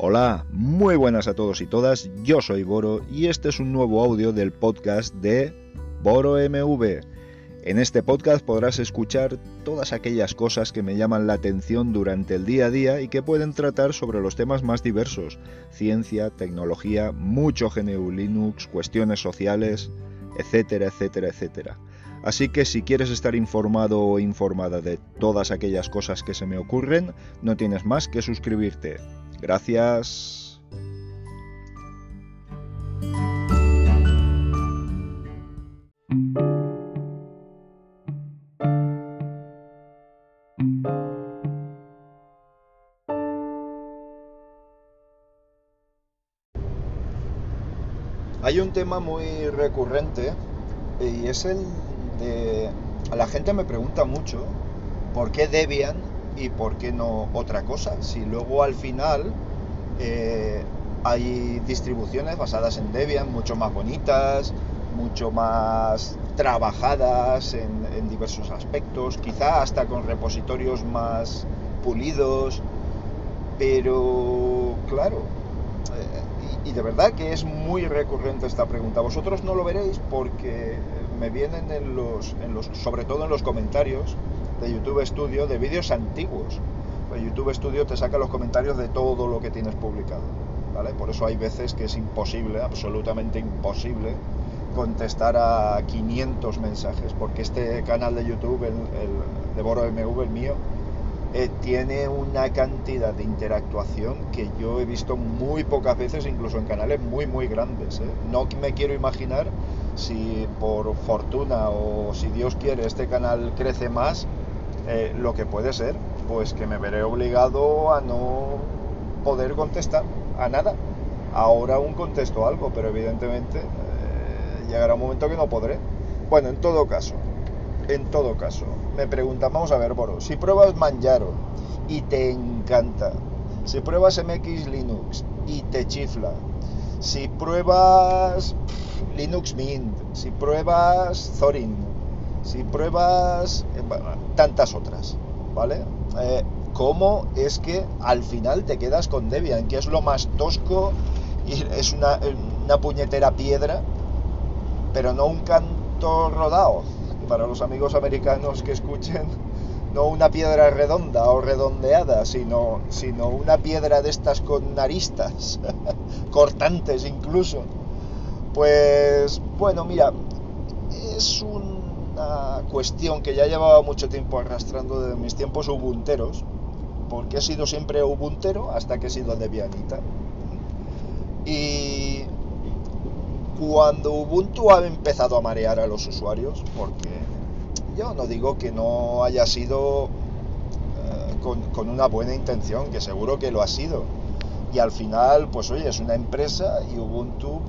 Hola, muy buenas a todos y todas, yo soy Boro y este es un nuevo audio del podcast de Boro MV. En este podcast podrás escuchar todas aquellas cosas que me llaman la atención durante el día a día y que pueden tratar sobre los temas más diversos, ciencia, tecnología, mucho GNU Linux, cuestiones sociales, etcétera, etcétera, etcétera. Así que si quieres estar informado o informada de todas aquellas cosas que se me ocurren, no tienes más que suscribirte. Gracias. Hay un tema muy recurrente y es el de... La gente me pregunta mucho por qué Debian y por qué no otra cosa. Si luego al final eh, hay distribuciones basadas en Debian mucho más bonitas, mucho más trabajadas en, diversos aspectos, quizá hasta con repositorios más pulidos, pero claro, y, de verdad que es muy recurrente esta pregunta. Vosotros no lo veréis porque me vienen en los, en los sobre todo en los comentarios de YouTube Studio de vídeos antiguos. Pues YouTube Studio te saca los comentarios de todo lo que tienes publicado. ¿vale? Por eso hay veces que es imposible, absolutamente imposible, contestar a 500 mensajes, porque este canal de YouTube, el, de Boro MV, el mío, eh, tiene una cantidad de interactuación que yo he visto muy pocas veces, incluso en canales muy, muy grandes. ¿eh? No me quiero imaginar si por fortuna o si Dios quiere este canal crece más, eh, lo que puede ser, pues que me veré obligado a no poder contestar a nada. Ahora aún contesto algo, pero evidentemente llegará un momento que no podré. Bueno, en todo caso, en todo caso, me preguntan, vamos a ver, Boro, si pruebas Manjaro y te encanta, si pruebas MX Linux y te chifla, si pruebas Linux Mint, si pruebas Thorin, si pruebas eh, tantas otras, ¿vale? Eh, ¿Cómo es que al final te quedas con Debian, que es lo más tosco y es una, una puñetera piedra, pero no un canto rodado? para los amigos americanos que escuchen, no una piedra redonda o redondeada, sino, sino una piedra de estas con aristas, cortantes incluso. Pues bueno, mira, es una cuestión que ya llevaba mucho tiempo arrastrando desde mis tiempos ubunteros, porque he sido siempre ubuntero hasta que he sido debianita. Y cuando Ubuntu ha empezado a marear a los usuarios, porque yo no digo que no haya sido eh, con, una buena intención, que seguro que lo ha sido. Y al final, pues oye, es una empresa y Ubuntu,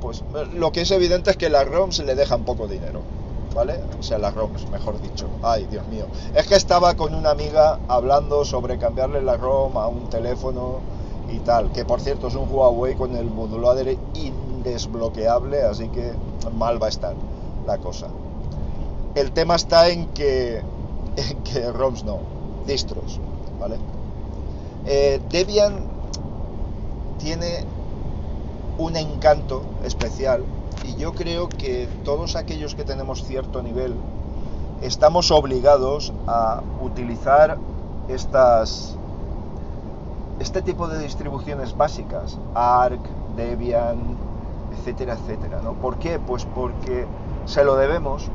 pues, pues lo que es evidente es que las ROMs le dejan poco dinero. ¿Vale? O sea, las ROMs, mejor dicho. Ay, Dios mío. Es que estaba con una amiga hablando sobre cambiarle la ROM a un teléfono y tal. Que por cierto es un Huawei con el modulador indesbloqueable, así que mal va a estar la cosa. El tema está en que, en que ROMs no, distros, ¿vale? Eh, Debian tiene un encanto especial y yo creo que todos aquellos que tenemos cierto nivel estamos obligados a utilizar estas este tipo de distribuciones básicas, ARC, Debian, etcétera, etcétera. ¿no? ¿Por qué? Pues porque se lo debemos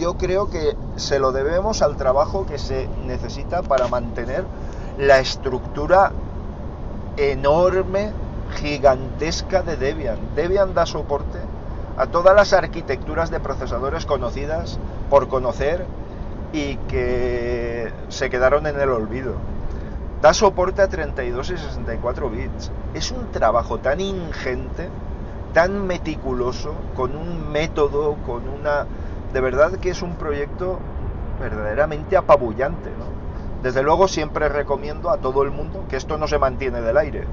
yo creo que se lo debemos al trabajo que se necesita para mantener la estructura enorme, gigantesca de Debian. Debian da soporte a todas las arquitecturas de procesadores conocidas por conocer y que se quedaron en el olvido. Da soporte a 32 y 64 bits. Es un trabajo tan ingente, tan meticuloso, con un método, con una de verdad que es un proyecto verdaderamente apabullante. Desde luego siempre recomiendo a todo el mundo que esto no se mantiene del aire,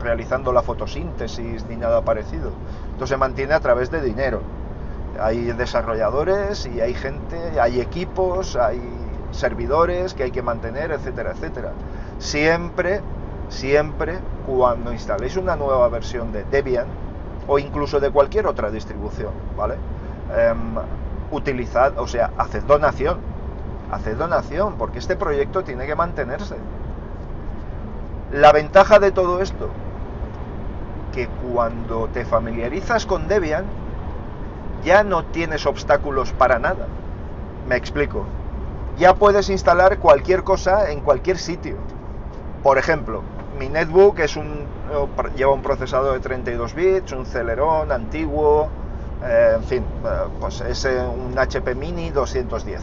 realizando la fotosíntesis, ni nada parecido. Esto se mantiene a través de dinero. Hay desarrolladores y hay gente, hay equipos, hay servidores que hay que mantener, etcétera, etcétera. Siempre siempre cuando instaléis una nueva versión de Debian o incluso de cualquier otra distribución, ¿vale? Em, utilizad, o sea, haced donación, haced donación, porque este proyecto tiene que mantenerse. La ventaja de todo esto, que cuando te familiarizas con Debian, ya no tienes obstáculos para nada. Me explico. Ya puedes instalar cualquier cosa en cualquier sitio. Por ejemplo, mi netbook es un, lleva un procesador de 32 bits, un Celeron antiguo, eh, en fin, eh, pues es eh, un HP Mini 210.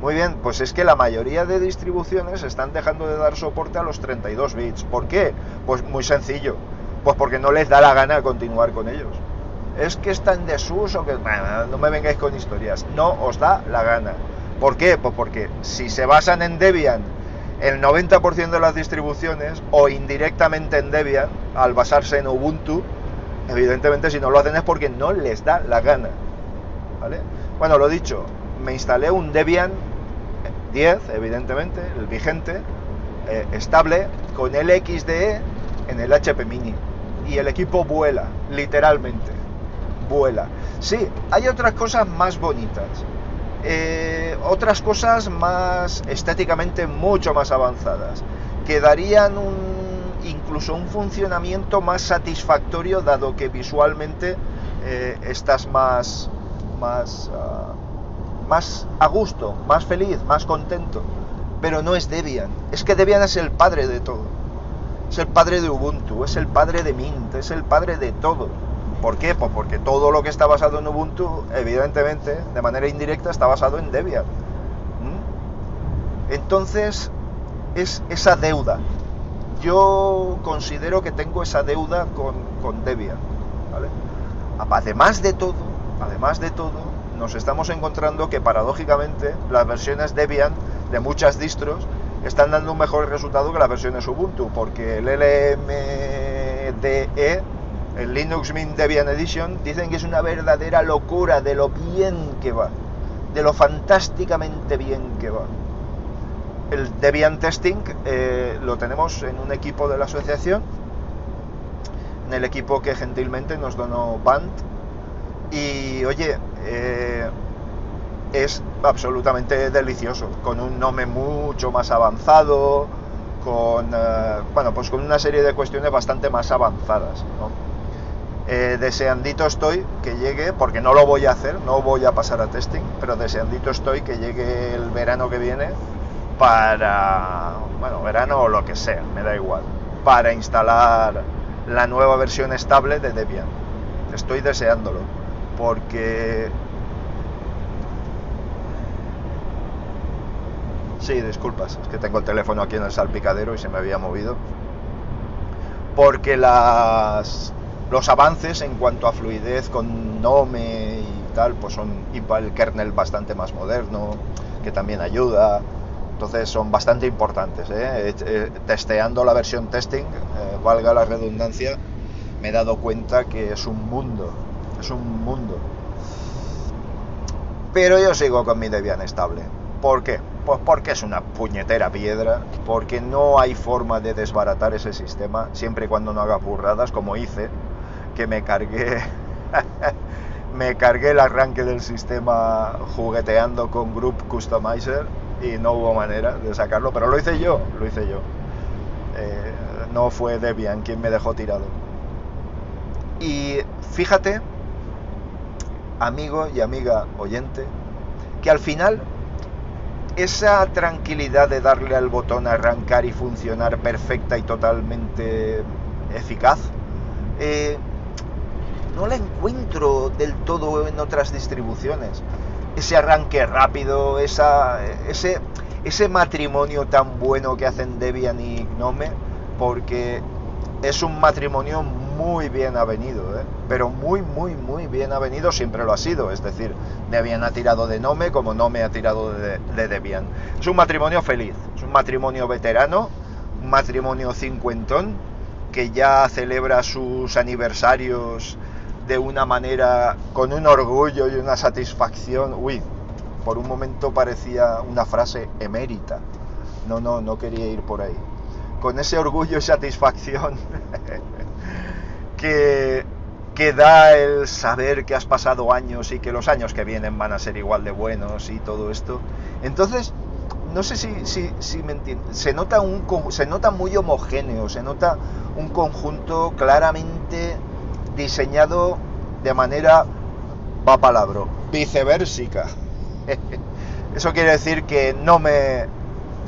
Muy bien, pues es que la mayoría de distribuciones están dejando de dar soporte a los 32 bits. ¿Por qué? Pues muy sencillo. Pues porque no les da la gana continuar con ellos. Es que está en desuso, que no me vengáis con historias. No os da la gana. ¿Por qué? Pues porque si se basan en Debian el 90% de las distribuciones o indirectamente en Debian, al basarse en Ubuntu, evidentemente si no lo hacen es porque no les da la gana. ¿Vale? Bueno, lo dicho, me instalé un Debian 10, evidentemente, el vigente, eh, estable, con el XDE en el HP Mini. Y el equipo vuela, literalmente. Vuela. Sí, hay otras cosas más bonitas. Eh, otras cosas más estéticamente mucho más avanzadas, que darían incluso un funcionamiento más satisfactorio dado que visualmente eh, estás más, más, ah, más a gusto, más feliz, más contento. Pero no es Debian, es que Debian es el padre de todo. Es el padre de Ubuntu, es el padre de Mint, es el padre de todo ¿Por qué? Pues porque todo lo que está basado en Ubuntu, evidentemente, de manera indirecta, está basado en Debian. ¿Mm? Entonces, es esa deuda. Yo considero que tengo esa deuda con, Debian. Además de todo, además de todo, nos estamos encontrando que paradójicamente las versiones Debian de muchas distros están dando un mejor resultado que las versiones Ubuntu, porque el LMDE el Linux Mint Debian Edition, dicen que es una verdadera locura de lo bien que va, de lo fantásticamente bien que va. El Debian Testing eh, lo tenemos en un equipo de la asociación, en el equipo que gentilmente nos donó Band. Y oye, eh, es absolutamente delicioso, con un nombre mucho más avanzado, con, eh, bueno, pues con una serie de cuestiones bastante más avanzadas. Eh, deseandito estoy que llegue, porque no lo voy a hacer, no voy a pasar a testing, pero deseandito estoy que llegue el verano que viene para, bueno, verano o lo que sea, me da igual, para instalar la nueva versión estable de Debian. Estoy deseándolo, porque... Sí, disculpas, es que tengo el teléfono aquí en el salpicadero y se me había movido. Porque las los avances en cuanto a fluidez con Nome y tal, pues son el kernel bastante más moderno, que también ayuda. Entonces son bastante importantes. ¿eh? Eh, testeando la versión testing, eh, valga la redundancia, me he dado cuenta que es un mundo. Es un mundo. Pero yo sigo con mi Debian estable. ¿Por qué? Pues porque es una puñetera piedra, porque no hay forma de desbaratar ese sistema, siempre y cuando no haga burradas, como hice, que me cargué me cargué el arranque del sistema jugueteando con Group Customizer y no hubo manera de sacarlo, pero lo hice yo, lo hice yo. Eh, no fue Debian quien me dejó tirado. Y fíjate, amigo y amiga oyente, que al final esa tranquilidad de darle al botón arrancar y funcionar perfecta y totalmente eficaz, eh, no la encuentro del todo en otras distribuciones. Ese arranque rápido, esa, ese, ese matrimonio tan bueno que hacen Debian y Gnome, porque es un matrimonio muy bien avenido, ¿eh? pero muy, muy, muy bien avenido siempre lo ha sido. Es decir, Debian ha tirado de Nome como Nome ha tirado de, de Debian. Es un matrimonio feliz, es un matrimonio veterano, un matrimonio cincuentón que ya celebra sus aniversarios de una manera, con un orgullo y una satisfacción. Uy, por un momento parecía una frase emérita. No, no, no quería ir por ahí. con ese orgullo y satisfacción que, da el saber que has pasado años y que los años que vienen van a ser igual de buenos y todo esto. Entonces, no sé si, si, si me entiendes, se nota, un, se nota muy homogéneo, se nota un conjunto claramente diseñado de manera, va palabra, viceversica. Eso quiere decir que no me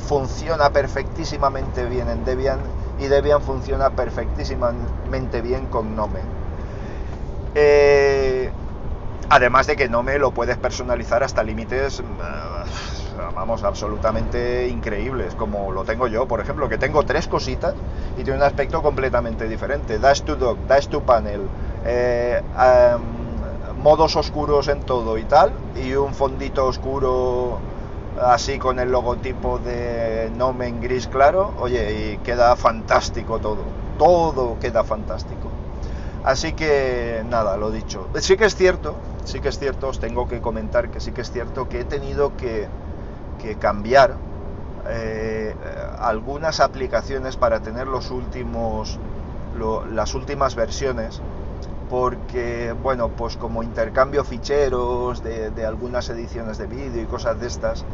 funciona perfectísimamente bien en Debian y Debian funciona perfectísimamente bien con Nome. Eh, además de que Nome lo puedes personalizar hasta límites, eh, vamos, absolutamente increíbles, como lo tengo yo, por ejemplo, que tengo tres cositas y tiene un aspecto completamente diferente. Dash to Dock, Dash to Panel, eh, modos oscuros en todo y tal, y un fondito oscuro así con el logotipo de Nome en gris claro, oye, y queda fantástico todo, todo queda fantástico. Así que nada, lo dicho. Sí que es cierto, sí que es cierto, os tengo que comentar que sí que es cierto que he tenido que, cambiar eh, algunas aplicaciones para tener los últimos, las últimas versiones porque, bueno, pues como intercambio ficheros de, algunas ediciones de vídeo y cosas de estas,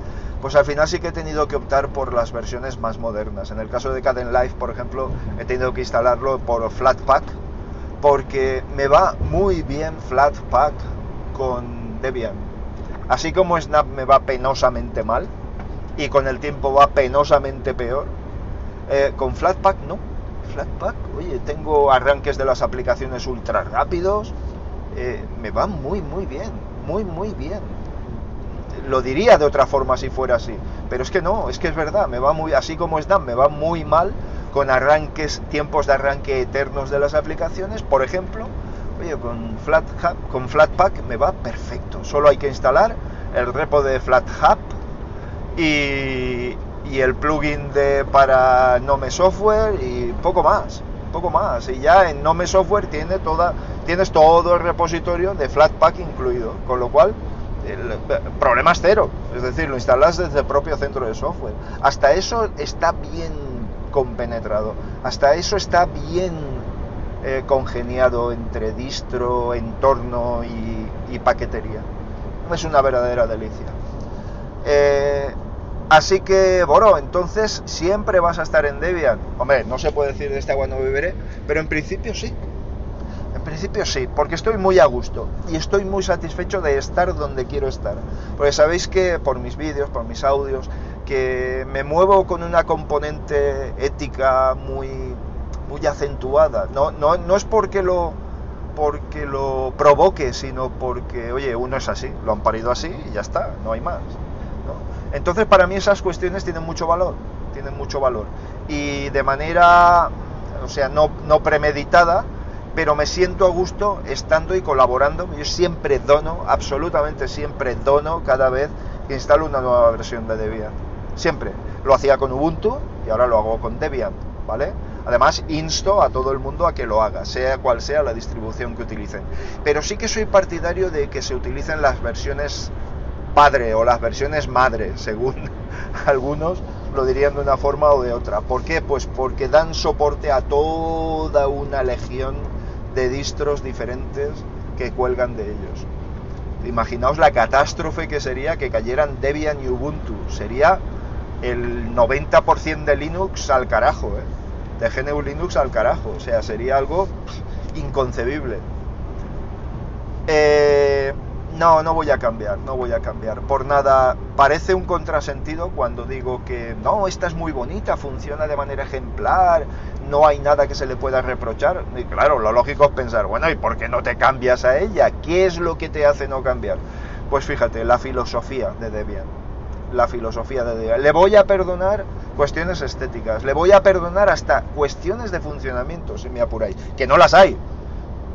pues al final sí que he tenido que optar por las versiones más modernas. En el caso de Caden Live, por ejemplo, he tenido que instalarlo por Flatpak, porque me va muy bien Flatpak con Debian. Así como Snap me va penosamente mal, y con el tiempo va penosamente peor, eh, con Flatpak no Flatpak, oye, tengo arranques de las aplicaciones ultra rápidos, eh, me van muy, muy bien, muy, muy bien. Lo diría de otra forma si fuera así, pero es que no, es que es verdad, me va muy, así como Dan, me va muy mal con arranques, tiempos de arranque eternos de las aplicaciones, por ejemplo, oye, con, Flat, con Flatpak me va perfecto, solo hay que instalar el repo de FlatHub y, y el plugin de, para Nome Software y poco más, poco más. Y ya en Nome Software tiene toda, tienes todo el repositorio de Flatpak incluido, con lo cual el problema es cero, es decir, lo instalas desde el propio centro de software. Hasta eso está bien compenetrado, hasta eso está bien eh, congeniado entre distro, entorno y, paquetería. Es una verdadera delicia. Eh, Así que, bueno, entonces siempre vas a estar en Debian. Hombre, no se puede decir de esta agua no beberé, pero en principio sí. En principio sí, porque estoy muy a gusto y estoy muy satisfecho de estar donde quiero estar. Porque sabéis que por mis vídeos, por mis audios, que me muevo con una componente ética muy, muy acentuada. No, no, no es porque lo, porque lo provoque, sino porque, oye, uno es así, lo han parido así y ya está, no hay más. Entonces para mí esas cuestiones tienen mucho valor, tienen mucho valor. Y de manera, o sea, no, premeditada, pero me siento a gusto estando y colaborando. Yo siempre dono, absolutamente siempre dono cada vez que instalo una nueva versión de Debian. Siempre. Lo hacía con Ubuntu y ahora lo hago con Debian, ¿vale? Además, insto a todo el mundo a que lo haga, sea cual sea la distribución que utilicen. Pero sí que soy partidario de que se utilicen las versiones padre o las versiones madre, según algunos lo dirían de una forma o de otra. ¿Por qué? Pues porque dan soporte a toda una legión de distros diferentes que cuelgan de ellos. Imaginaos la catástrofe que sería que cayeran Debian y Ubuntu. Sería el 90% de Linux al carajo, ¿eh? de GNU Linux al carajo. O sea, sería algo inconcebible. Eh, no, no voy a cambiar, no voy a cambiar. Por nada, parece un contrasentido cuando digo que no, esta es muy bonita, funciona de manera ejemplar, no hay nada que se le pueda reprochar. Y claro, lo lógico es pensar, bueno, ¿y por qué no te cambias a ella? ¿Qué es lo que te hace no cambiar? Pues fíjate, la filosofía de Debian. La filosofía de Debian. Le voy a perdonar cuestiones estéticas, le voy a perdonar hasta cuestiones de funcionamiento, si me apuráis, que no las hay,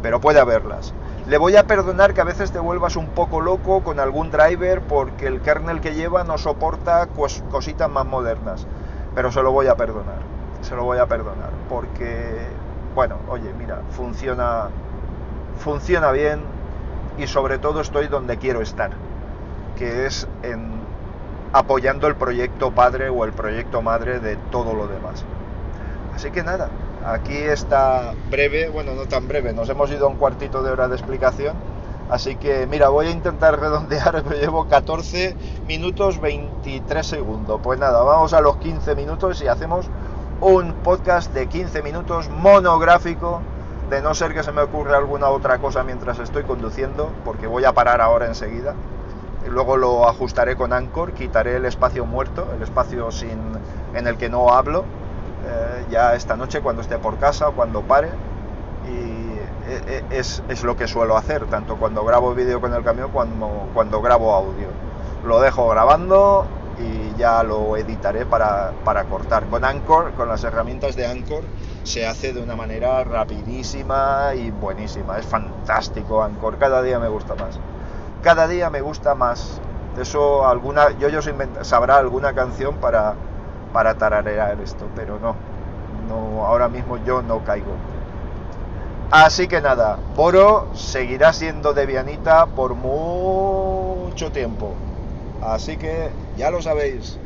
pero puede haberlas le voy a perdonar que a veces te vuelvas un poco loco con algún driver porque el kernel que lleva no soporta cositas más modernas. Pero se lo voy a perdonar. Se lo voy a perdonar. Porque, bueno, oye, mira, funciona, funciona bien y sobre todo estoy donde quiero estar. Que es apoyando el proyecto padre o el proyecto madre de todo lo demás. Así que nada, aquí está breve, bueno, no tan breve, nos hemos ido a un cuartito de hora de explicación. Así que mira, voy a intentar redondear, pero llevo 14 minutos 23 segundos. Pues nada, vamos a los 15 minutos y hacemos un podcast de 15 minutos monográfico, de no ser que se me ocurra alguna otra cosa mientras estoy conduciendo, porque voy a parar ahora enseguida. Luego lo ajustaré con Anchor, quitaré el espacio muerto, el espacio sin, en el que no hablo, eh, ya esta noche cuando esté por casa cuando pare. Y eh, eh, es, es, lo que suelo hacer, tanto cuando grabo vídeo con el camión como cuando grabo audio. Lo dejo grabando y ya lo editaré para, para cortar. Con Anchor, con las herramientas de Anchor, se hace de una manera rapidísima y buenísima. Es fantástico Anchor, cada día me gusta más. Cada día me gusta más. Eso alguna, yo, yo sabrá alguna canción para, para tararear esto, pero no, no, ahora mismo yo no caigo. Así que nada, Boro seguirá siendo debianita por mucho tiempo. Así que ya lo sabéis.